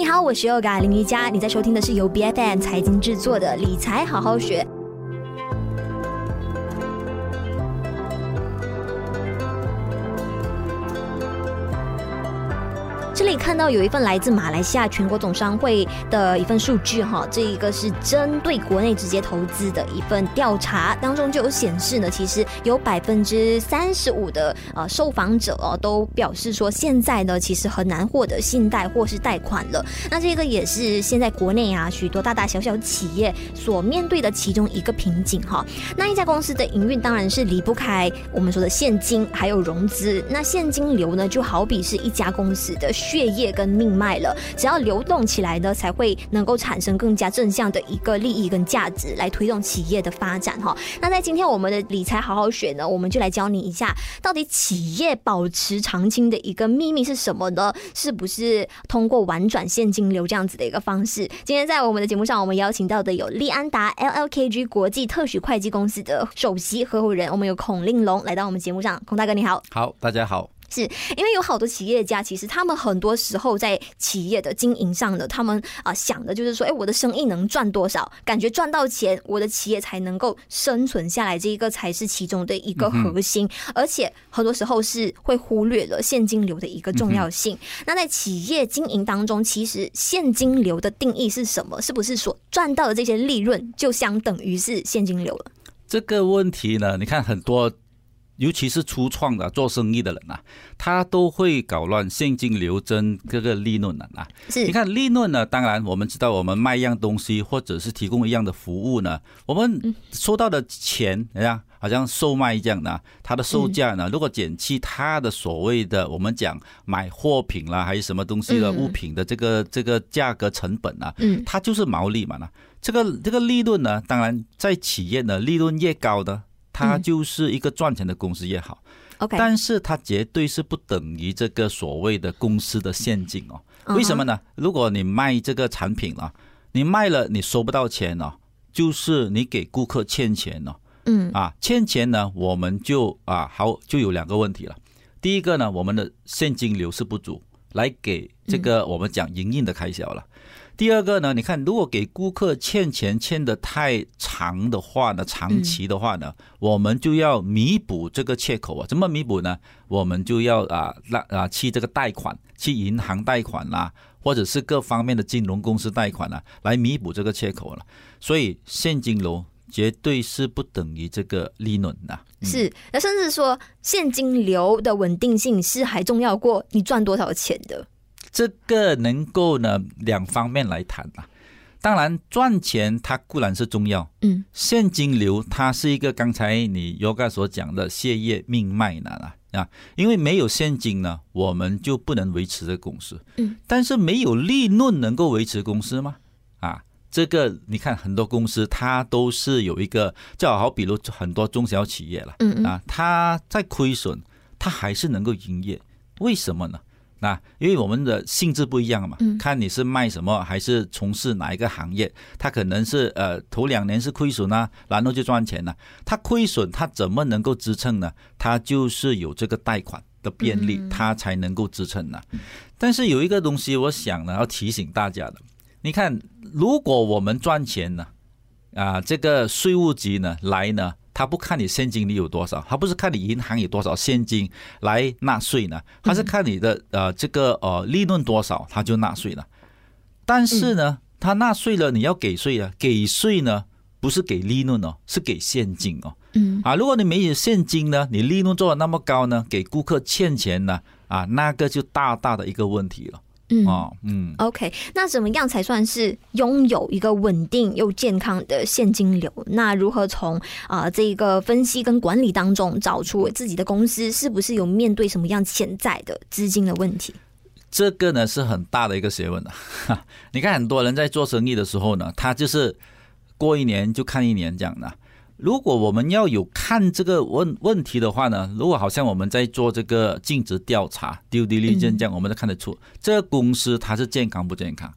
你好，我是 Yoga 林瑜伽，你在收听的是由 BFM 财经制作的理财好好学。这里看到有一份来自马来西亚全国总商会的一份数据，哈，这一个是针对国内直接投资的一份调查，当中就有显示呢，其实有百分之三十五的呃受访者哦都表示说，现在呢其实很难获得信贷或是贷款了。那这个也是现在国内啊许多大大小小企业所面对的其中一个瓶颈哈。那一家公司的营运当然是离不开我们说的现金还有融资，那现金流呢就好比是一家公司的。血血液跟命脉了，只要流动起来呢，才会能够产生更加正向的一个利益跟价值，来推动企业的发展哈。那在今天我们的理财好好学呢，我们就来教你一下，到底企业保持长青的一个秘密是什么呢？是不是通过玩转现金流这样子的一个方式？今天在我们的节目上，我们邀请到的有利安达 LLKG 国际特许会计公司的首席合伙人，我们有孔令龙来到我们节目上，孔大哥你好。好，大家好。是因为有好多企业家，其实他们很多时候在企业的经营上呢，他们啊、呃、想的就是说，哎，我的生意能赚多少，感觉赚到钱，我的企业才能够生存下来，这一个才是其中的一个核心。嗯、而且很多时候是会忽略了现金流的一个重要性。嗯、那在企业经营当中，其实现金流的定义是什么？是不是所赚到的这些利润就相等于是现金流了？这个问题呢，你看很多。尤其是初创的做生意的人啊，他都会搞乱现金流跟这个利润的啊。是，你看利润呢，当然我们知道，我们卖一样东西或者是提供一样的服务呢，我们收到的钱，哎呀，好像售卖这样的，它的售价呢，如果减去它的所谓的我们讲买货品啦，还是什么东西的物品的这个这个价格成本啊，嗯，它就是毛利嘛呢。这个这个利润呢，当然在企业呢，利润越高的。它就是一个赚钱的公司也好，OK，但是它绝对是不等于这个所谓的公司的现金哦。为什么呢？如果你卖这个产品啊，你卖了你收不到钱哦，就是你给顾客欠钱哦。嗯啊，欠钱呢，我们就啊好就有两个问题了。第一个呢，我们的现金流是不足，来给这个我们讲营运的开销了。第二个呢，你看，如果给顾客欠钱欠得太长的话呢，长期的话呢，我们就要弥补这个缺口啊。怎么弥补呢？我们就要啊，那啊去这个贷款，去银行贷款啦，或者是各方面的金融公司贷款啊，来弥补这个缺口了。所以现金流绝对是不等于这个利润的。是，那甚至说现金流的稳定性是还重要过你赚多少钱的。这个能够呢两方面来谈啊，当然赚钱它固然是重要，嗯，现金流它是一个刚才你 Yoga 所讲的血液命脉呢啊，因为没有现金呢，我们就不能维持这个公司，嗯，但是没有利润能够维持公司吗？啊，这个你看很多公司它都是有一个，就好比如很多中小企业了，嗯。啊，它在亏损，它还是能够营业，为什么呢？那因为我们的性质不一样嘛，看你是卖什么，还是从事哪一个行业，他可能是呃头两年是亏损啊，然后就赚钱了。他亏损，他怎么能够支撑呢？他就是有这个贷款的便利，他才能够支撑呢。但是有一个东西，我想呢要提醒大家的，你看，如果我们赚钱呢，啊，这个税务局呢来呢。他不看你现金里有多少，他不是看你银行有多少现金来纳税呢，他是看你的呃这个呃利润多少，他就纳税了。但是呢，他纳税了，你要给税啊，给税呢不是给利润哦，是给现金哦。嗯啊，如果你没有现金呢，你利润做的那么高呢，给顾客欠钱呢，啊，那个就大大的一个问题了。嗯哦，嗯，OK，那怎么样才算是拥有一个稳定又健康的现金流？那如何从啊、呃、这一个分析跟管理当中找出自己的公司是不是有面对什么样潜在的资金的问题？这个呢是很大的一个学问啊！你看很多人在做生意的时候呢，他就是过一年就看一年这样的。如果我们要有看这个问问题的话呢，如果好像我们在做这个尽职调查 due diligence 这样，我们都看得出这个公司它是健康不健康。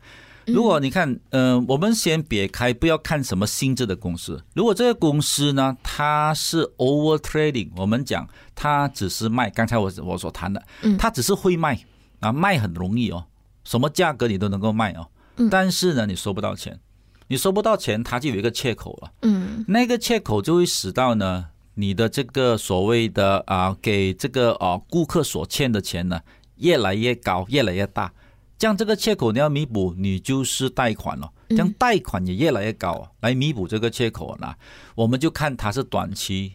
如果你看，嗯、呃，我们先别开，不要看什么性质的公司。如果这个公司呢，它是 over trading，我们讲它只是卖，刚才我我所谈的，它只是会卖啊，卖很容易哦。什么价格你都能够卖哦，但是呢，你收不到钱，你收不到钱，它就有一个切口了。嗯，那个切口就会使到呢，你的这个所谓的啊，给这个啊顾客所欠的钱呢，越来越高，越来越大。这样这个切口你要弥补，你就是贷款了。这样贷款也越来越高，来弥补这个切口呢，我们就看它是短期、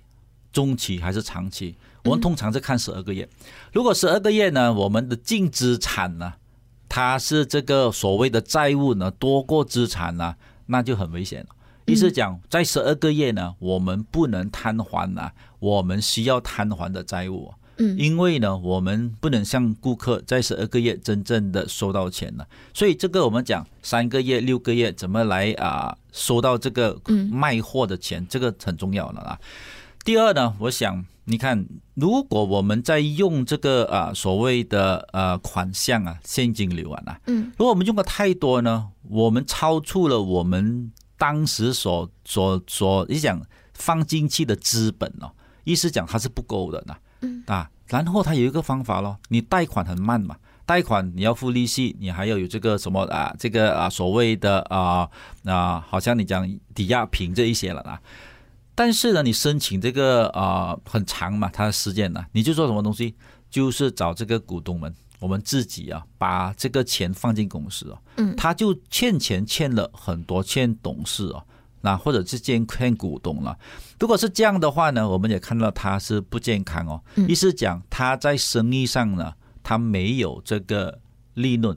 中期还是长期。我们通常是看十二个月。如果十二个月呢，我们的净资产呢，它是这个所谓的债务呢多过资产呢，那就很危险了。意思讲，在十二个月呢，我们不能摊还啊，我们需要摊还的债务。嗯，因为呢，我们不能向顾客在十二个月真正的收到钱了。所以这个我们讲三个月、六个月怎么来啊收到这个卖货的钱，这个很重要了啊。第二呢，我想你看，如果我们在用这个啊所谓的呃款项啊现金流啊，嗯，如果我们用的太多呢，我们超出了我们当时所所所你讲放进去的资本哦，意思讲它是不够的呢，嗯。啊，然后它有一个方法咯，你贷款很慢嘛，贷款你要付利息，你还要有这个什么啊这个啊所谓的啊啊，好像你讲抵押品这一些了啊。但是呢，你申请这个啊、呃、很长嘛，它的时间呢，你就做什么东西？就是找这个股东们，我们自己啊，把这个钱放进公司哦，嗯，他就欠钱欠了很多，欠董事哦，那或者是欠欠股东了。如果是这样的话呢，我们也看到他是不健康哦，意思讲他在生意上呢，他没有这个利润，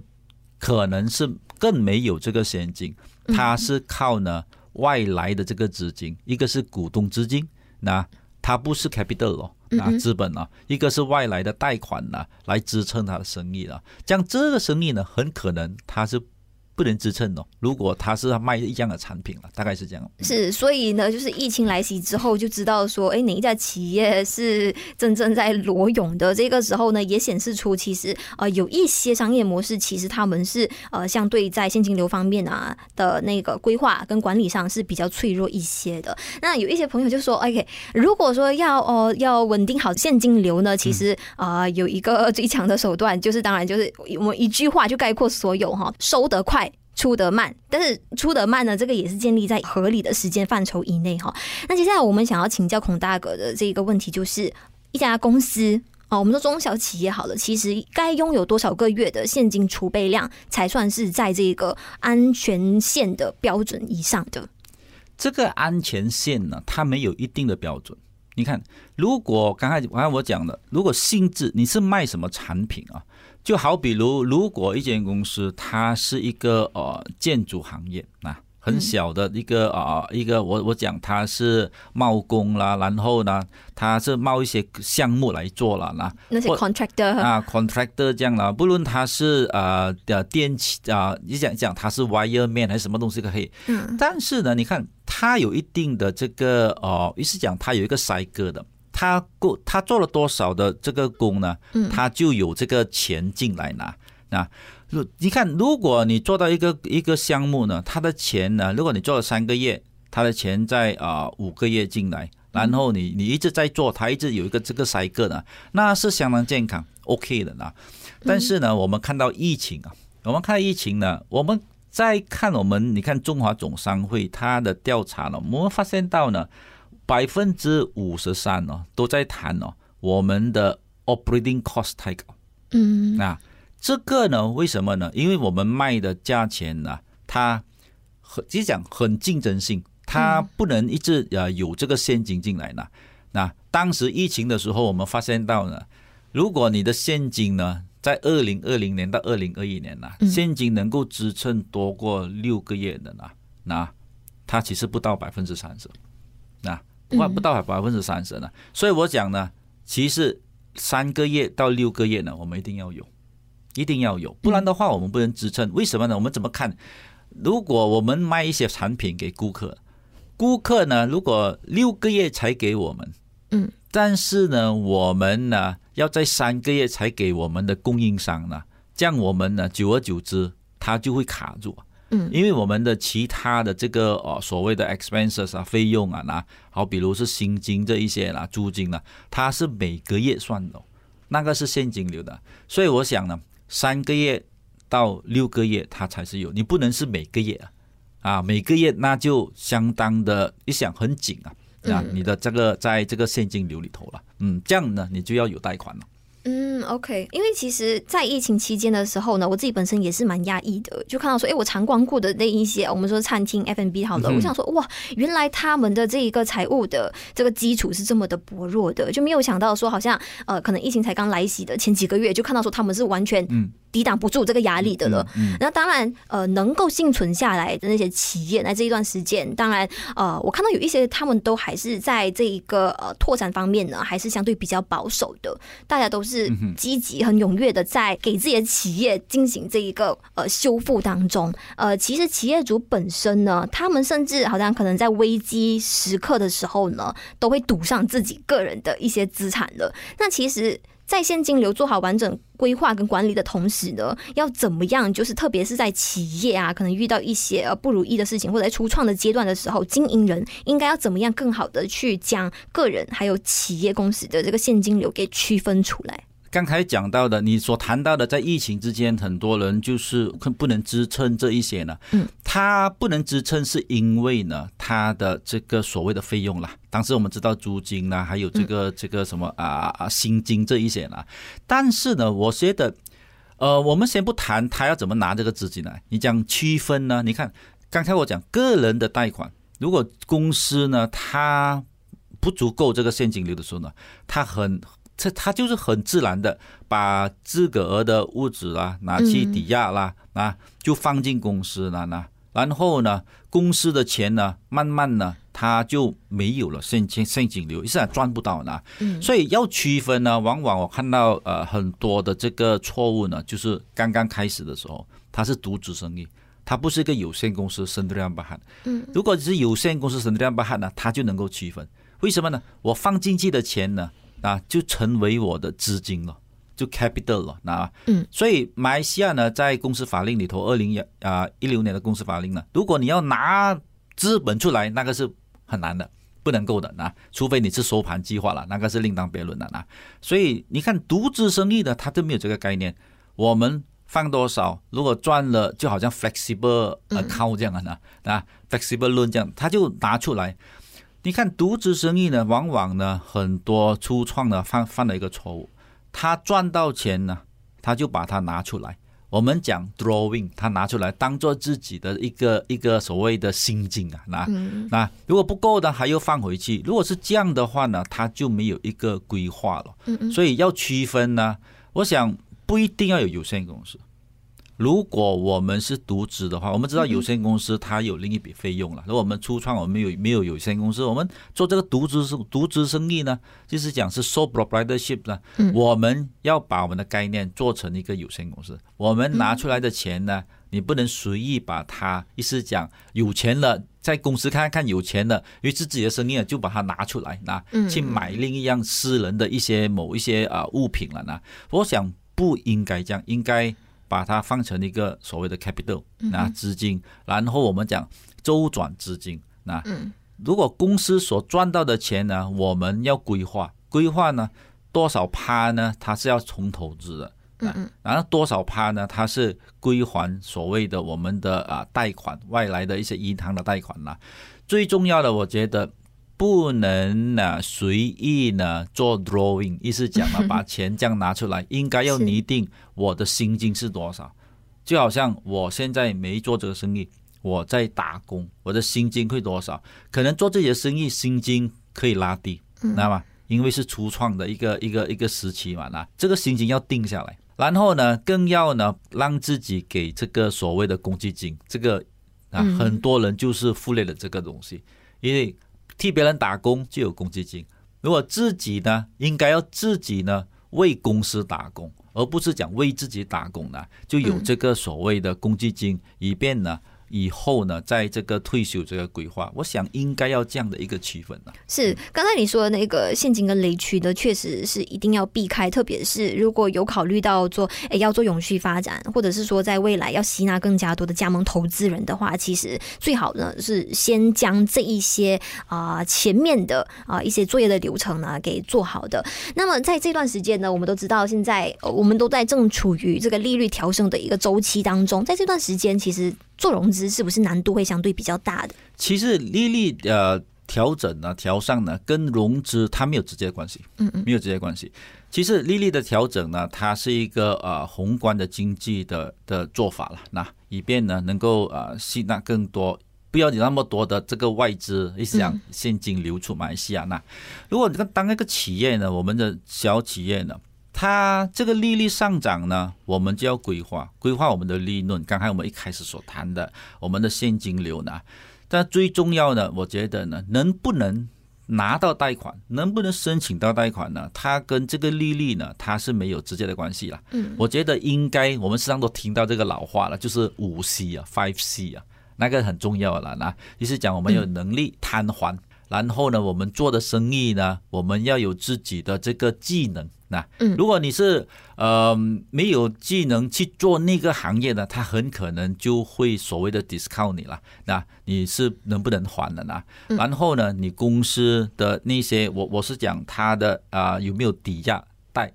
可能是更没有这个现金，他是靠呢。外来的这个资金，一个是股东资金，那它不是 capital 哦，那资本啊，一个是外来的贷款呢，来支撑它的生意了。这样这个生意呢，很可能它是。不能支撑哦。如果他是卖一样的产品了，大概是这样。是，所以呢，就是疫情来袭之后，就知道说，哎，哪一家企业是真正在裸泳的。这个时候呢，也显示出其实呃有一些商业模式，其实他们是呃相对在现金流方面啊的那个规划跟管理上是比较脆弱一些的。那有一些朋友就说，OK，如果说要哦、呃、要稳定好现金流呢，其实啊、有一个最强的手段，就是当然就是我们一句话就概括所有哈，收得快。出得慢，但是出得慢呢，这个也是建立在合理的时间范畴以内哈。那接下来我们想要请教孔大哥的这个问题，就是一家公司啊，我们说中小企业好了，其实该拥有多少个月的现金储备量，才算是在这个安全线的标准以上的？这个安全线呢，它没有一定的标准。你看，如果刚才刚才我讲的，如果性质你是卖什么产品啊？就好比如，如果一间公司它是一个呃建筑行业啊，很小的一个啊、呃、一个我我讲它是贸工啦，然后呢，它是冒一些项目来做了啦，那些 contractor 啊 contractor 这样啦，不论它是呃的电器啊，你讲讲它是 wireman 还是什么东西都可以，嗯，但是呢，你看它有一定的这个哦，意思讲它有一个筛割的。他过他做了多少的这个工呢？他就有这个钱进来拿。那如你看，如果你做到一个一个项目呢，他的钱呢，如果你做了三个月，他的钱在啊五个月进来，然后你你一直在做，他一直有一个这个 cycle 呢，那是相当健康，OK 的呢。但是呢，我们看到疫情啊，我们看到疫情呢，我们再看我们，你看中华总商会他的调查呢，我们发现到呢。百分之五十三哦，都在谈哦，我们的 operating cost 太高。嗯，那这个呢，为什么呢？因为我们卖的价钱呢，它很，即讲很竞争性，它不能一直呃有这个现金进来呢。那当时疫情的时候，我们发现到呢，如果你的现金呢，在二零二零年到二零二一年呢，现金能够支撑多过六个月的呢，那它其实不到百分之三十，那。换不到百分之三十呢，所以我讲呢，其实三个月到六个月呢，我们一定要有，一定要有，不然的话我们不能支撑。为什么呢？我们怎么看？如果我们卖一些产品给顾客，顾客呢，如果六个月才给我们，嗯，但是呢，我们呢要在三个月才给我们的供应商呢，这样我们呢，久而久之，它就会卡住。嗯，因为我们的其他的这个呃所谓的 expenses 啊费用啊，那好，比如是薪金这一些啦，租金啦，它是每个月算的，那个是现金流的。所以我想呢，三个月到六个月，它才是有。你不能是每个月啊，啊，每个月那就相当的，你想很紧啊，啊，你的这个在这个现金流里头了，嗯，这样呢，你就要有贷款了。嗯，OK，因为其实，在疫情期间的时候呢，我自己本身也是蛮压抑的，就看到说，哎，我常光顾的那一些，我们说餐厅 F&B 好了，嗯、我想说，哇，原来他们的这一个财务的这个基础是这么的薄弱的，就没有想到说，好像呃，可能疫情才刚来袭的前几个月，就看到说他们是完全嗯。抵挡不住这个压力的了。嗯嗯、那当然，呃，能够幸存下来的那些企业，在这一段时间，当然，呃，我看到有一些他们都还是在这一个呃拓展方面呢，还是相对比较保守的。大家都是积极、很踊跃的在给自己的企业进行这一个呃修复当中。呃，其实企业主本身呢，他们甚至好像可能在危机时刻的时候呢，都会赌上自己个人的一些资产了。那其实。在现金流做好完整规划跟管理的同时呢，要怎么样？就是特别是在企业啊，可能遇到一些呃不如意的事情，或者在初创的阶段的时候，经营人应该要怎么样更好的去将个人还有企业公司的这个现金流给区分出来？刚才讲到的，你所谈到的，在疫情之间，很多人就是不能支撑这一些呢。嗯，他不能支撑，是因为呢，他的这个所谓的费用啦。当时我们知道租金啦，还有这个这个什么啊啊薪金这一些啦。但是呢，我觉得，呃，我们先不谈他要怎么拿这个资金来。你讲区分呢？你看，刚才我讲个人的贷款，如果公司呢，它不足够这个现金流的时候呢，它很。这他就是很自然的把自个儿的物质啦拿去抵押啦，啊，就放进公司了呢。然后呢，公司的钱呢，慢慢呢，他就没有了现金现金流，一下赚不到呢。所以要区分呢，往往我看到呃很多的这个错误呢，就是刚刚开始的时候，他是独资生意，他不是一个有限公司 Sendirian Berhad。嗯，如果是有限公司 Sendirian Berhad 呢，他就能够区分。为什么呢？我放进去的钱呢？啊，就成为我的资金了，就 capital 了。那嗯，所以马来西亚呢，在公司法令里头，二零啊一六年的公司法令呢，如果你要拿资本出来，那个是很难的，不能够的。那除非你是收盘计划了，那个是另当别论的。那所以你看，独资生意呢，它都没有这个概念。我们放多少，如果赚了，就好像 flexible account 这样的呢，啊，flexible loan 这样，他就拿出来。你看独资生意呢，往往呢很多初创呢犯犯了一个错误，他赚到钱呢，他就把它拿出来。我们讲 drawing，他拿出来当做自己的一个一个所谓的心境啊，那那如果不够的还要放回去。如果是这样的话呢，他就没有一个规划了。所以要区分呢，我想不一定要有有限公司。如果我们是独资的话，我们知道有限公司它有另一笔费用了。如果我们初创，我们有没有有限公司？我们做这个独资生独资生意呢，就是讲是 sole proprietorship 呢。我们要把我们的概念做成一个有限公司。我们拿出来的钱呢，你不能随意把它，意思讲有钱了，在公司看看有钱了，因为是自己的生意就把它拿出来，那去买另一样私人的一些某一些啊物品了呢。我想不应该这样，应该。把它放成一个所谓的 capital，那资金，然后我们讲周转资金。那如果公司所赚到的钱呢，我们要规划，规划呢多少趴呢？它是要重投资的。然后多少趴呢？它是归还所谓的我们的啊贷款，外来的一些银行的贷款啦。最重要的，我觉得。不能呢随意呢做 drawing，意思讲呢 把钱这样拿出来，应该要拟定我的薪金是多少。就好像我现在没做这个生意，我在打工，我的薪金会多少？可能做这些生意薪金可以拉低，知道吗？因为是初创的一个一个一个时期嘛，那这个薪金要定下来，然后呢更要呢让自己给这个所谓的公积金，这个啊很多人就是忽略了这个东西，因为。替别人打工就有公积金，如果自己呢，应该要自己呢为公司打工，而不是讲为自己打工呢，就有这个所谓的公积金，以便呢以后呢，在这个退休这个规划，我想应该要这样的一个区分呢。是刚才你说的那个陷阱跟雷区的，确实是一定要避开。特别是如果有考虑到做，诶要做永续发展，或者是说在未来要吸纳更加多的加盟投资人的话，其实最好呢是先将这一些啊、呃、前面的啊、呃、一些作业的流程呢给做好的。那么在这段时间呢，我们都知道现在我们都在正处于这个利率调升的一个周期当中，在这段时间其实做融资是不是难度会相对比较大的？其实利率呃。调整呢，调上呢，跟融资它没有直接关系，嗯嗯，没有直接关系。其实利率的调整呢，它是一个呃宏观的经济的的做法了，那以便呢能够呃吸纳更多，不要你那么多的这个外资一直讲现金流出马来西亚。那如果你当一个企业呢，我们的小企业呢，它这个利率上涨呢，我们就要规划规划我们的利润。刚才我们一开始所谈的，我们的现金流呢。但最重要的，我觉得呢，能不能拿到贷款，能不能申请到贷款呢？它跟这个利率呢，它是没有直接的关系了。嗯，我觉得应该，我们时常都听到这个老话了，就是五 C 啊，Five C 啊，那个很重要了。那意思讲，我们有能力摊还，然后呢，我们做的生意呢，我们要有自己的这个技能。那，如果你是呃没有技能去做那个行业的，他很可能就会所谓的 discount 你了。那你是能不能还的呢？然后呢，你公司的那些，我我是讲他的啊、呃、有没有抵押贷，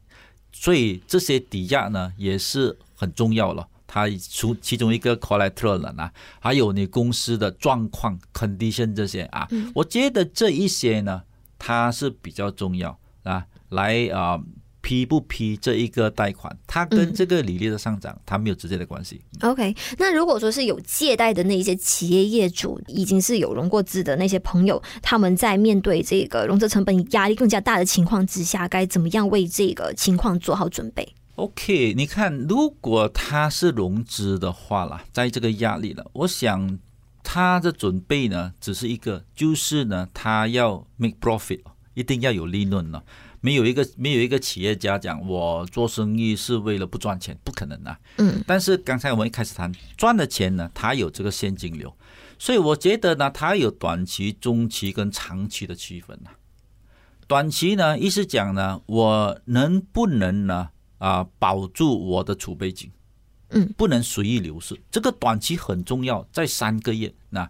所以这些抵押呢也是很重要了。它除其中一个 collateral 了呢，还有你公司的状况 condition 这些啊，我觉得这一些呢，它是比较重要啊，来啊。呃批不批这一个贷款，它跟这个利率的上涨，它没有直接的关系。OK，那如果说是有借贷的那些企业业主，已经是有融过资的那些朋友，他们在面对这个融资成本压力更加大的情况之下，该怎么样为这个情况做好准备？OK，你看，如果他是融资的话啦，在这个压力了，我想他的准备呢，只是一个，就是呢，他要 make profit，一定要有利润了。没有一个没有一个企业家讲，我做生意是为了不赚钱，不可能啊。嗯。但是刚才我们一开始谈赚的钱呢，他有这个现金流，所以我觉得呢，他有短期、中期跟长期的区分呐。短期呢，意思讲呢，我能不能呢啊保住我的储备金？嗯，不能随意流失，这个短期很重要，在三个月那。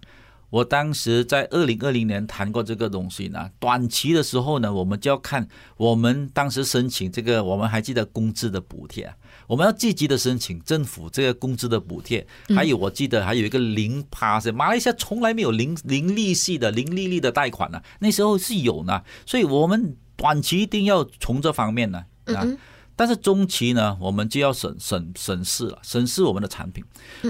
我当时在二零二零年谈过这个东西呢。短期的时候呢，我们就要看我们当时申请这个，我们还记得工资的补贴，我们要积极的申请政府这个工资的补贴。还有我记得还有一个零趴，马来西亚从来没有零零利息的零利率的贷款呢，那时候是有呢，所以我们短期一定要从这方面呢啊。但是中期呢，我们就要审审审视了，审视我们的产品。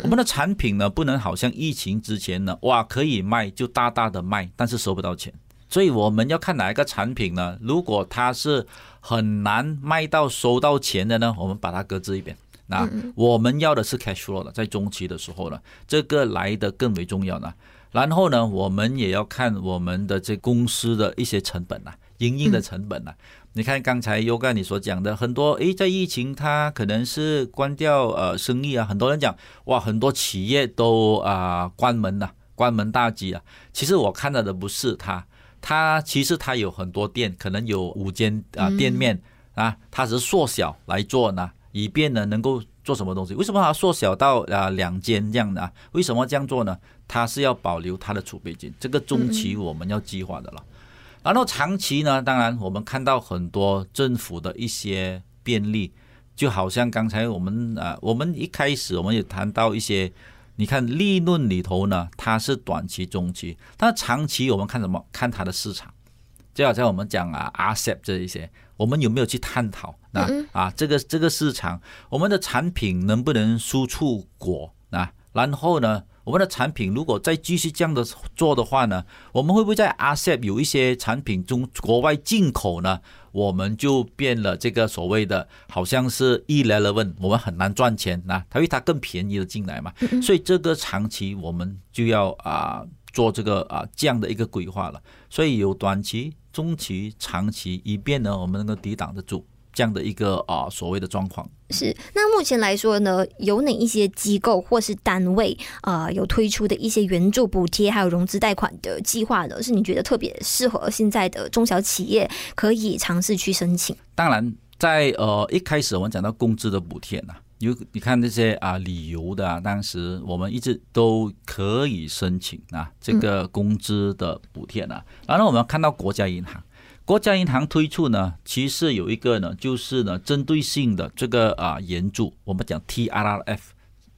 我们的产品呢，不能好像疫情之前呢，哇，可以卖就大大的卖，但是收不到钱。所以我们要看哪一个产品呢？如果它是很难卖到收到钱的呢，我们把它搁置一边。那我们要的是 cash flow 的，在中期的时候呢，这个来的更为重要呢。然后呢，我们也要看我们的这公司的一些成本呐，营运的成本呐。你看刚才 Yoga 你所讲的很多，诶，在疫情它可能是关掉呃生意啊，很多人讲哇，很多企业都啊、呃、关门了，关门大吉啊。其实我看到的不是它，它其实它有很多店，可能有五间啊店面啊，它只是缩小来做呢，以便呢能够做什么东西？为什么它缩小到啊两间这样的啊？为什么这样做呢？它是要保留它的储备金，这个中期我们要计划的了。然后长期呢，当然我们看到很多政府的一些便利，就好像刚才我们啊，我们一开始我们也谈到一些，你看利润里头呢，它是短期、中期，但长期我们看什么？看它的市场，就好像我们讲啊，RCEP 这一些，我们有没有去探讨？那啊，这个这个市场，我们的产品能不能输出国？啊，然后呢？我们的产品如果再继续这样的做的话呢，我们会不会在 RCEP 有一些产品中国外进口呢？我们就变了这个所谓的，好像是 irrelevant，我们很难赚钱啊，因为它更便宜的进来嘛。所以这个长期我们就要啊做这个啊这样的一个规划了。所以有短期、中期、长期，以便呢我们能够抵挡得住。这样的一个啊所谓的状况。是，那目前来说呢，有哪一些机构或是单位啊、呃、有推出的一些援助补贴还有融资贷款的计划呢？是你觉得特别适合现在的中小企业可以尝试去申请？当然，在呃一开始我们讲到工资的补贴呢，有你看那些啊旅游的、啊，当时我们一直都可以申请啊这个工资的补贴呢、啊。然后我们看到国家银行。国家银行推出呢，其实有一个呢，就是呢，针对性的这个啊援助，我们讲 TRRF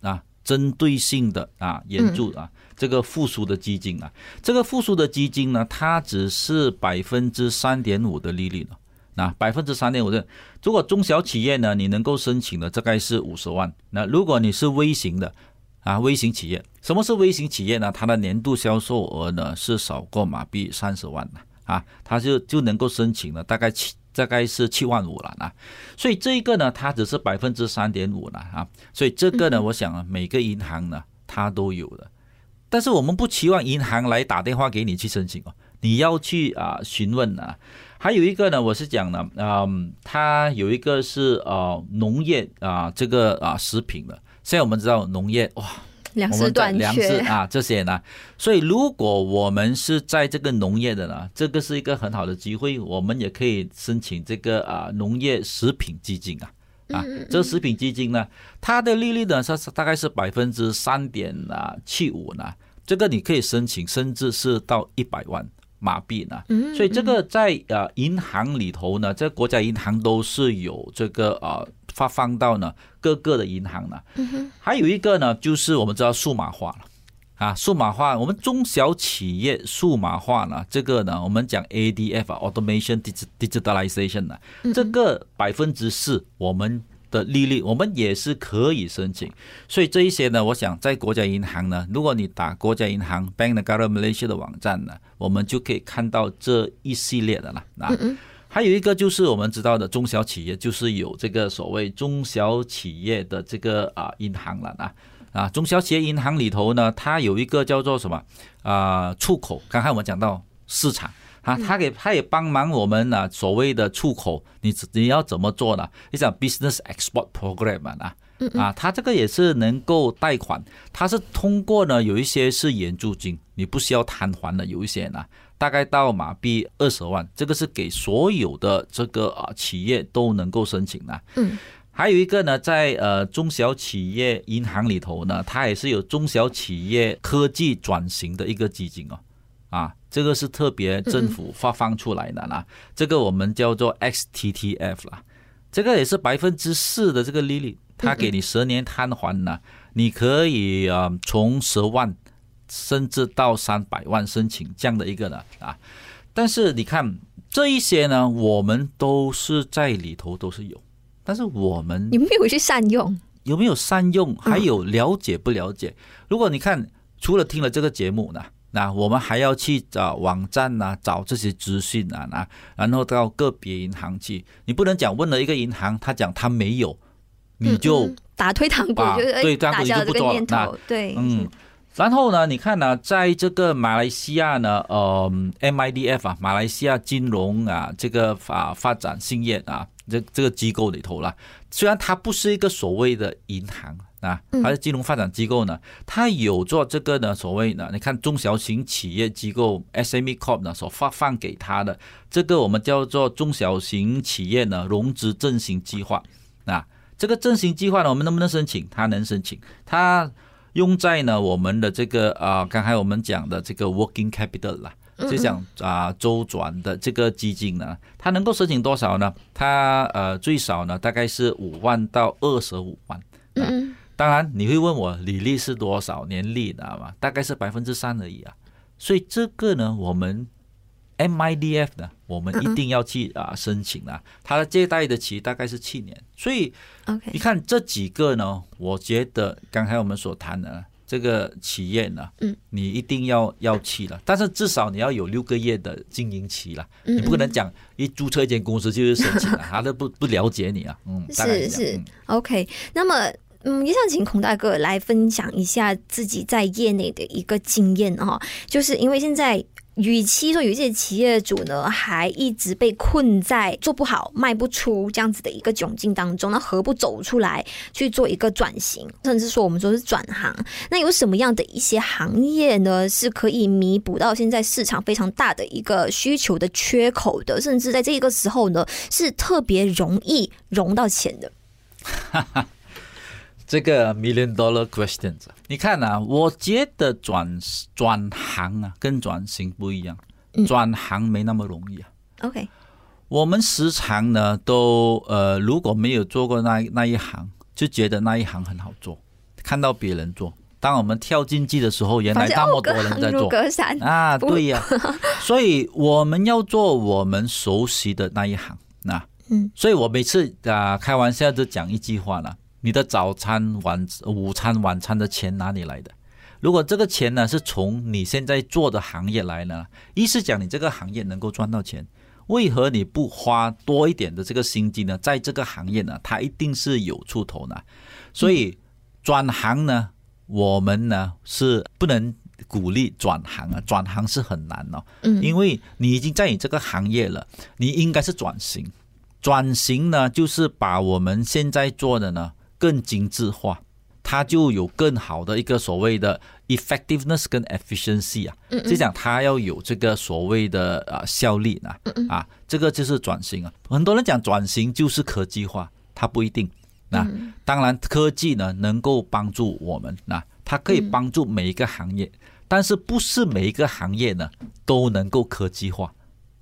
啊，针对性的啊援助啊，这个复苏的基金啊，这个复苏的基金呢，它只是百分之三点五的利率呢，那百分之三点五的，如果中小企业呢，你能够申请的大概是五十万，那如果你是微型的啊，微型企业，什么是微型企业呢？它的年度销售额呢是少过马币三十万的。啊，他就就能够申请了，大概七，大概是七万五了啊，所以这一个呢，它只是百分之三点五了啊，所以这个呢，我想啊，每个银行呢，它都有的，但是我们不期望银行来打电话给你去申请哦，你要去啊询问啊，还有一个呢，我是讲呢，嗯，它有一个是呃农业啊，这个啊食品的，现在我们知道农业哇。粮食短缺，粮食啊，这些呢，所以如果我们是在这个农业的呢，这个是一个很好的机会，我们也可以申请这个啊农业食品基金啊，啊，这个食品基金呢，它的利率呢是大概是百分之三点啊七五呢，这个你可以申请，甚至是到一百万马币呢，所以这个在啊银行里头呢，这国家银行都是有这个啊。发放到呢各个的银行呢，还有一个呢，就是我们知道数码化了。啊，数码化，我们中小企业数码化呢，这个呢，我们讲 ADF 啊，Automation Digitalization 呢，这个百分之四我们的利率，我们也是可以申请。所以这一些呢，我想在国家银行呢，如果你打国家银行 Bank Negara Malaysia 的网站呢，我们就可以看到这一系列的了啊。还有一个就是我们知道的中小企业，就是有这个所谓中小企业的这个啊银行了啊啊，中小企业银行里头呢，它有一个叫做什么啊出口，刚才我们讲到市场啊，它给它也帮忙我们呢所谓的出口，你你要怎么做呢？你讲 business export program 啊啊，它这个也是能够贷款，它是通过呢有一些是援助金，你不需要摊还的，有一些呢。大概到马币二十万，这个是给所有的这个啊企业都能够申请的。嗯，还有一个呢，在呃中小企业银行里头呢，它也是有中小企业科技转型的一个基金哦。啊，这个是特别政府发放出来的啦。这个我们叫做 XTTF 啦，这个也是百分之四的这个利率，它给你十年摊还呢，你可以啊从十万。甚至到三百万申请这样的一个呢啊，但是你看这一些呢，我们都是在里头都是有，但是我们你没有去善用，有没有善用？还有了解不了解？如果你看除了听了这个节目呢，那我们还要去找网站啊，找这些资讯啊，那然后到个别银行去，你不能讲问了一个银行，他讲他没有，你就打退堂鼓，对，打消这个念头，对，嗯。然后呢，你看呢，在这个马来西亚呢，呃，MIDF 啊，马来西亚金融啊，这个啊发展兴业啊，这这个机构里头啦。虽然它不是一个所谓的银行啊，还是金融发展机构呢，它有做这个呢，所谓的你看中小型企业机构 SME Corp 呢所发放给他的这个我们叫做中小型企业呢融资振兴计划啊，这个振兴计划呢，我们能不能申请？它能申请，它。用在呢我们的这个啊，刚才我们讲的这个 working capital 啦，就讲啊周转的这个基金呢，它能够申请多少呢？它呃最少呢大概是五万到二十五万。嗯，当然你会问我利率是多少年利的嘛？大概是百分之三而已啊。所以这个呢我们。MIDF 呢，我们一定要去啊申请啊，它的借贷的期大概是七年，所以你看这几个呢，我觉得刚才我们所谈的这个企业呢，嗯，你一定要要去了，但是至少你要有六个月的经营期了，你不可能讲一注册一间公司就是申请了，他都不不了解你啊，嗯，是是，OK，那么嗯，也想请孔大哥来分享一下自己在业内的一个经验哈，就是因为现在。与其说有一些企业主呢，还一直被困在做不好、卖不出这样子的一个窘境当中，那何不走出来去做一个转型，甚至说我们说是转行？那有什么样的一些行业呢，是可以弥补到现在市场非常大的一个需求的缺口的？甚至在这个时候呢，是特别容易融到钱的。哈哈，这个 million dollar questions，你看啊，我觉得转转行啊跟转型不一样，转行没那么容易啊。OK，我们时常呢都呃如果没有做过那那一行，就觉得那一行很好做，看到别人做，当我们跳进去的时候，原来那么多人在做。啊，对呀、啊，所以我们要做我们熟悉的那一行，那。嗯，所以我每次啊开玩笑就讲一句话了：你的早餐、晚午餐、晚餐的钱哪里来的？如果这个钱呢是从你现在做的行业来呢，意思讲你这个行业能够赚到钱，为何你不花多一点的这个心机呢？在这个行业呢，它一定是有出头的。所以转行呢，我们呢是不能鼓励转行啊，转行是很难哦。嗯，因为你已经在你这个行业了，你应该是转型。转型呢，就是把我们现在做的呢更精致化，它就有更好的一个所谓的 effectiveness 跟 efficiency 啊，就讲它要有这个所谓的啊效率啊，啊，这个就是转型啊。很多人讲转型就是科技化，它不一定。那当然科技呢能够帮助我们，那它可以帮助每一个行业，但是不是每一个行业呢都能够科技化。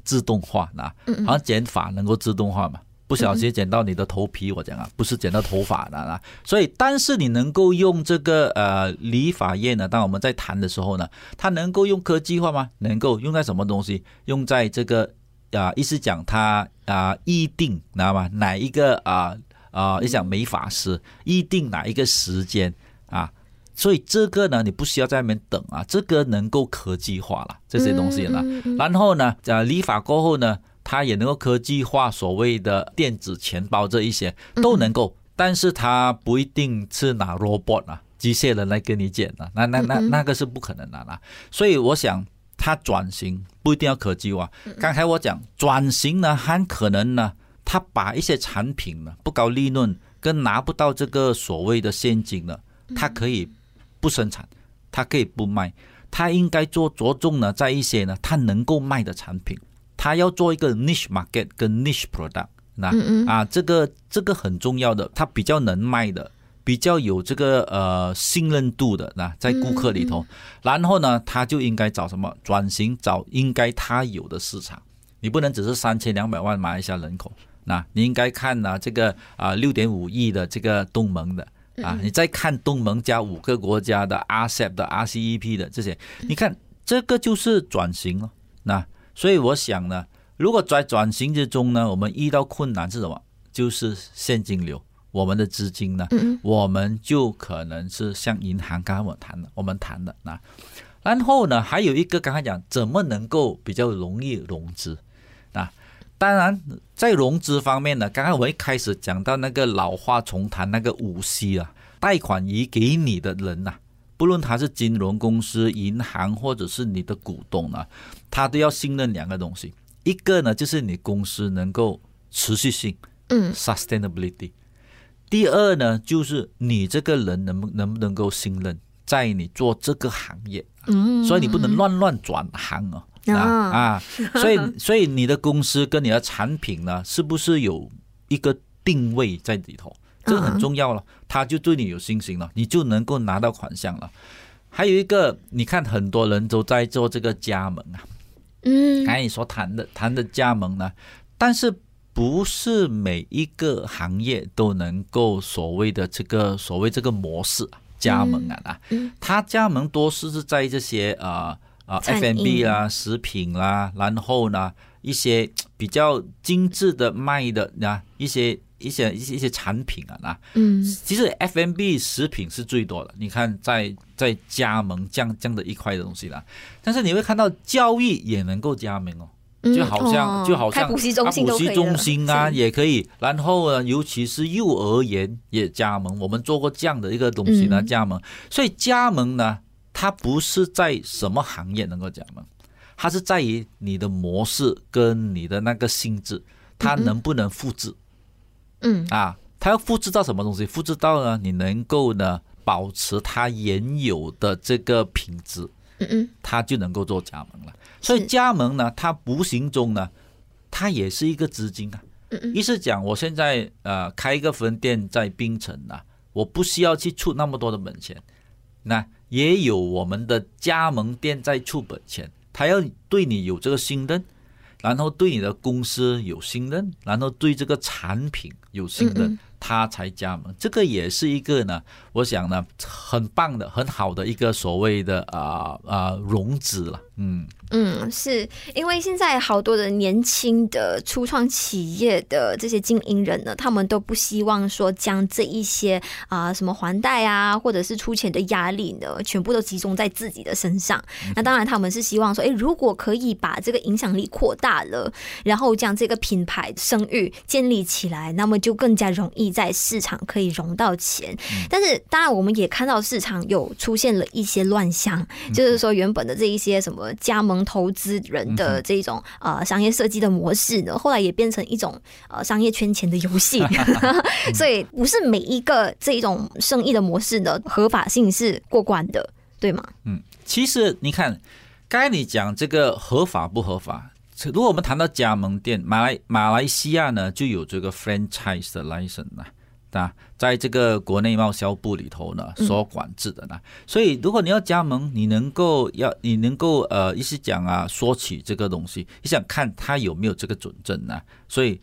自动化啊，好像减法能够自动化嘛？不小心剪到你的头皮，我讲啊，不是剪到头发的啊。所以，但是你能够用这个呃理发业呢？当我们在谈的时候呢，它能够用科技化吗？能够用在什么东西？用在这个啊，意思讲它啊，预定，知道吗？哪一个啊啊？你讲美发师预定哪一个时间啊？所以这个呢，你不需要在那边等啊，这个能够科技化了这些东西了。然后呢，呃，理发过后呢，它也能够科技化，所谓的电子钱包这一些都能够，但是它不一定是拿 robot 啊，机械人来跟你剪的，那那那那个是不可能的啦。所以我想，它转型不一定要科技化。刚才我讲转型呢，很可能呢，它把一些产品呢不搞利润跟拿不到这个所谓的现金呢，它可以。不生产，它可以不卖，它应该做着重呢，在一些呢，它能够卖的产品，它要做一个 niche market 跟 niche product，那啊，这个这个很重要的，他比较能卖的，比较有这个呃信任度的，那在顾客里头，然后呢，他就应该找什么转型，找应该他有的市场，你不能只是三千两百万马来西亚人口，那你应该看呢这个啊六点五亿的这个东盟的。啊，你再看东盟加五个国家的 RCEP 的 RCEP 的这些，你看这个就是转型了。那所以我想呢，如果在转型之中呢，我们遇到困难是什么？就是现金流，我们的资金呢，我们就可能是像银行刚刚我谈的，我们谈的啊，然后呢，还有一个刚才讲怎么能够比较容易融资啊？当然，在融资方面呢，刚刚我一开始讲到那个老话重谈那个五 C 啊，贷款移给你的人呐、啊，不论他是金融公司、银行或者是你的股东啊，他都要信任两个东西，一个呢就是你公司能够持续性，嗯，sustainability，第二呢就是你这个人能不能不能够信任，在你做这个行业，嗯，所以你不能乱乱转行啊。啊啊，所以 所以你的公司跟你的产品呢，是不是有一个定位在里头？这个很重要了，他就对你有信心了，你就能够拿到款项了。还有一个，你看很多人都在做这个加盟啊，嗯，刚才你说谈的谈的加盟呢，但是不是每一个行业都能够所谓的这个所谓这个模式加盟啊啊，他加盟多是是在这些啊。啊，F&B 啦，食品啦，然后呢，一些比较精致的卖的啊，一些一些一些一些产品啊，那嗯，其实 FMB 食品是最多的。你看在，在在加盟这样这样的一块的东西啦，但是你会看到教育也能够加盟哦，就好像、嗯哦、就好像补习中心，补习中心啊也可以。然后呢，尤其是幼儿园也加盟，我们做过这样的一个东西呢，加盟。所以加盟呢。它不是在什么行业能够加盟，它是在于你的模式跟你的那个性质，它能不能复制？嗯啊，它要复制到什么东西？复制到呢，你能够呢保持它原有的这个品质，嗯嗯，它就能够做加盟了。所以加盟呢，它无形中呢，它也是一个资金啊。嗯嗯，意思讲，我现在呃开一个分店在槟城啊，我不需要去出那么多的本钱，那也有我们的加盟店在出本钱，他要对你有这个信任，然后对你的公司有信任，然后对这个产品有信任。他才加盟，这个也是一个呢，我想呢，很棒的、很好的一个所谓的啊啊融资了，嗯嗯，是因为现在好多的年轻的初创企业的这些经营人呢，他们都不希望说将这一些啊、呃、什么还贷啊，或者是出钱的压力呢，全部都集中在自己的身上。嗯、那当然，他们是希望说，哎，如果可以把这个影响力扩大了，然后将这个品牌声誉建立起来，那么就更加容易。在市场可以融到钱，但是当然我们也看到市场有出现了一些乱象，就是说原本的这一些什么加盟投资人的这种呃商业设计的模式呢，后来也变成一种呃商业圈钱的游戏，所以不是每一个这一种生意的模式的合法性是过关的，对吗？嗯，其实你看，该你讲这个合法不合法？如果我们谈到加盟店，马来马来西亚呢就有这个 franchise 的 license 呢，啊，在这个国内贸销部里头呢所管制的呢。所以如果你要加盟，你能够要你能够呃，意思讲啊，说起这个东西，你想看他有没有这个准证呢？所以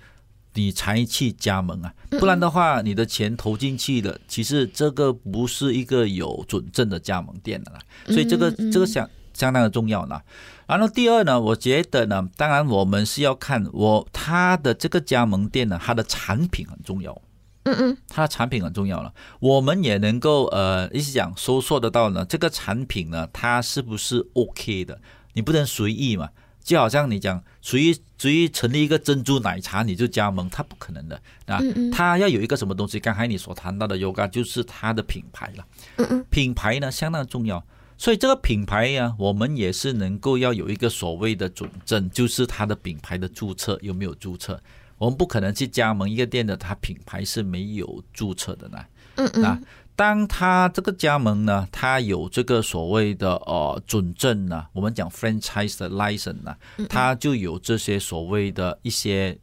你才去加盟啊，不然的话，你的钱投进去了，其实这个不是一个有准证的加盟店的啦。所以这个这个相相当的重要呢。然后第二呢，我觉得呢，当然我们是要看我他的这个加盟店呢，它的产品很重要。嗯嗯，它的产品很重要了。我们也能够呃，一直讲搜索得到呢，这个产品呢，它是不是 OK 的？你不能随意嘛，就好像你讲随意随意成立一个珍珠奶茶你就加盟，它不可能的啊。它要有一个什么东西？刚才你所谈到的 Yoga 就是它的品牌了。嗯嗯，品牌呢相当重要。所以这个品牌呀，我们也是能够要有一个所谓的准证，就是它的品牌的注册有没有注册？我们不可能去加盟一个店的，它品牌是没有注册的呢。嗯嗯。啊，当它这个加盟呢，它有这个所谓的呃准证呢，我们讲 franchise 的 license 呢，它就有这些所谓的一些，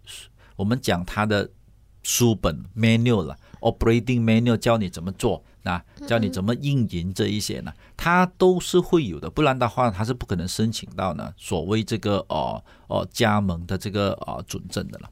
我们讲它的书本 manual 了，operating manual 教你怎么做。那教你怎么运营这一些呢？它都是会有的，不然的话，它是不可能申请到呢所谓这个哦哦加盟的这个呃准证的了。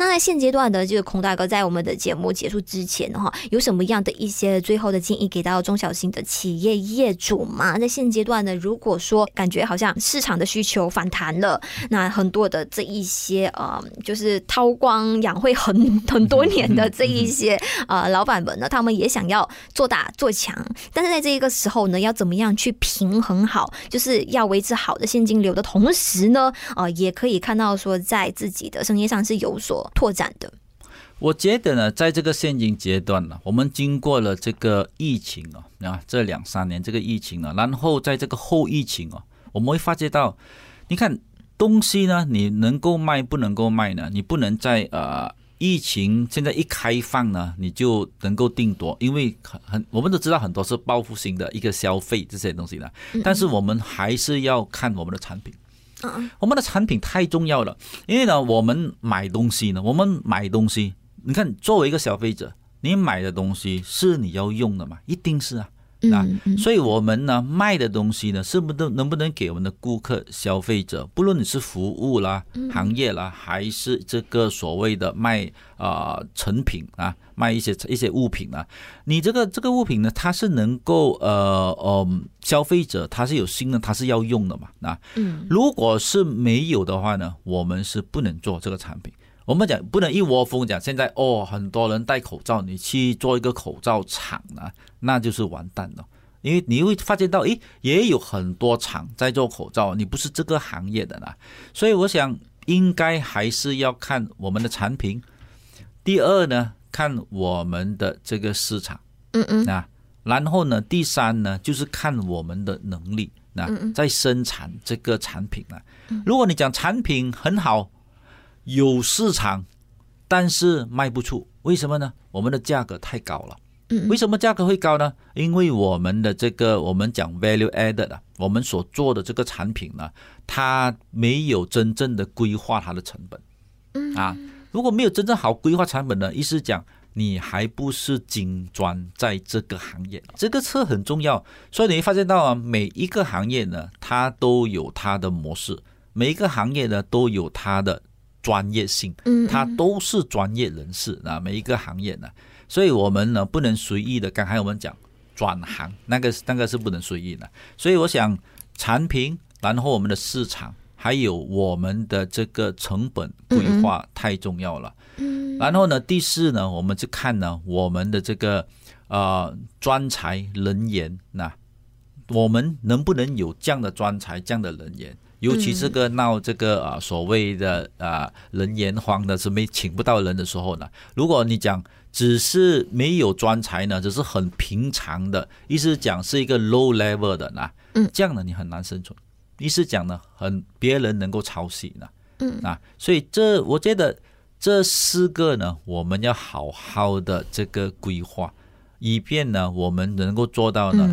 那在现阶段的就是孔大哥，在我们的节目结束之前的话，有什么样的一些最后的建议给到中小型的企业业主吗？在现阶段呢，如果说感觉好像市场的需求反弹了，那很多的这一些呃，就是韬光养晦很很多年的这一些 呃老板们呢，他们也想要做大做强，但是在这一个时候呢，要怎么样去平衡好，就是要维持好的现金流的同时呢，呃，也可以看到说在自己的生意上是有所。拓展的，我觉得呢，在这个现今阶段呢，我们经过了这个疫情啊，啊，这两三年这个疫情啊，然后在这个后疫情啊，我们会发觉到，你看东西呢，你能够卖不能够卖呢？你不能在呃疫情现在一开放呢，你就能够定夺，因为很很我们都知道很多是报复性的一个消费这些东西的，但是我们还是要看我们的产品。我们的产品太重要了，因为呢，我们买东西呢，我们买东西，你看，作为一个消费者，你买的东西是你要用的嘛，一定是啊。啊，所以我们呢卖的东西呢，是不是能不能给我们的顾客、消费者，不论你是服务啦、行业啦，还是这个所谓的卖啊、呃、成品啊，卖一些一些物品啊，你这个这个物品呢，它是能够呃呃，消费者他是有心的，他是要用的嘛。那如果是没有的话呢，我们是不能做这个产品。我们讲不能一窝蜂讲，现在哦，很多人戴口罩，你去做一个口罩厂呢，那就是完蛋了。因为你会发现到，诶，也有很多厂在做口罩，你不是这个行业的啦。所以我想，应该还是要看我们的产品。第二呢，看我们的这个市场，嗯嗯，啊，然后呢，第三呢，就是看我们的能力。那，在生产这个产品啊。如果你讲产品很好，有市场，但是卖不出，为什么呢？我们的价格太高了。为什么价格会高呢？因为我们的这个我们讲 value added 啊，我们所做的这个产品呢，它没有真正的规划它的成本。嗯啊，如果没有真正好规划成本呢，意思讲你还不是金砖在这个行业，这个车很重要。所以你会发现到啊，每一个行业呢，它都有它的模式，每一个行业呢都有它的专业性，他都是专业人士啊，每一个行业呢。所以我们呢不能随意的，刚才我们讲转行，那个那个是不能随意的。所以我想产品，然后我们的市场，还有我们的这个成本规划太重要了。嗯。然后呢，第四呢，我们就看呢我们的这个呃专才人员，那我们能不能有这样的专才，这样的人员？尤其这个闹这个啊所谓的啊人言荒的是没请不到人的时候呢，如果你讲。只是没有专才呢，只是很平常的，意思讲是一个 low level 的呢，嗯，这样呢你很难生存。意思讲呢，很别人能够抄袭呢，嗯啊，所以这我觉得这四个呢，我们要好好的这个规划，以便呢我们能够做到呢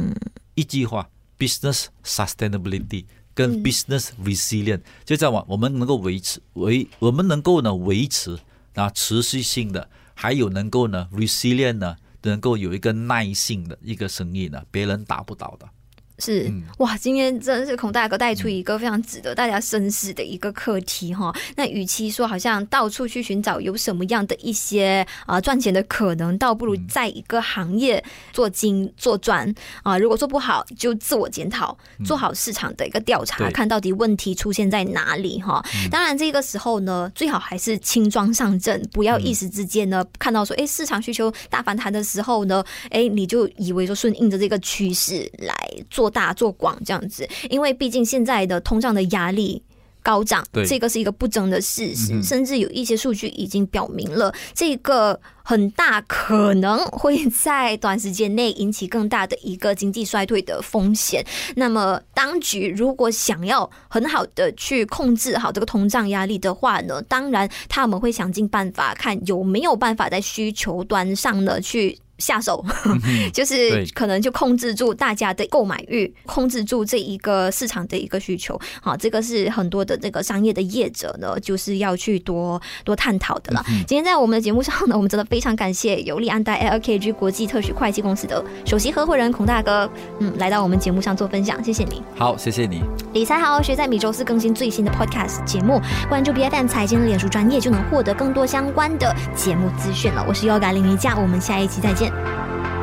一句话，business sustainability 跟 business resilient，就这样，我们能够维持维，我们能够呢维持啊持续性的。还有能够呢，resilient 呢，能够有一个耐性的一个生意呢，别人打不倒的。是哇，今天真的是孔大哥带出一个非常值得大家深思的一个课题哈。那与其说好像到处去寻找有什么样的一些啊赚钱的可能，倒不如在一个行业做精做专啊。如果做不好，就自我检讨，做好市场的一个调查，看到底问题出现在哪里哈。当然这个时候呢，最好还是轻装上阵，不要一时之间呢看到说哎市场需求大反弹的时候呢，哎你就以为说顺应着这个趋势来做。做大做广这样子，因为毕竟现在的通胀的压力高涨，这个是一个不争的事实，嗯。甚至有一些数据已经表明了，这个很大可能会在短时间内引起更大的一个经济衰退的风险。那么，当局如果想要很好的去控制好这个通胀压力的话呢，当然他们会想尽办法，看有没有办法在需求端上呢去。下手，就是可能就控制住大家的购买欲，控制住这一个市场的一个需求。好，这个是很多的这个商业的业者呢，就是要去多多探讨的了。今天在我们的节目上呢，我们真的非常感谢尤利安代 LKG 国际特许会计公司的首席合伙人孔大哥，嗯，来到我们节目上做分享，谢谢你。好，谢谢你。理财好好学在每周四更新最新的 Podcast 节目，关注 BFM 财经的脸书专业就能获得更多相关的节目资讯了。我是 Yoga 林瑜佳，我们下一期再见。あ。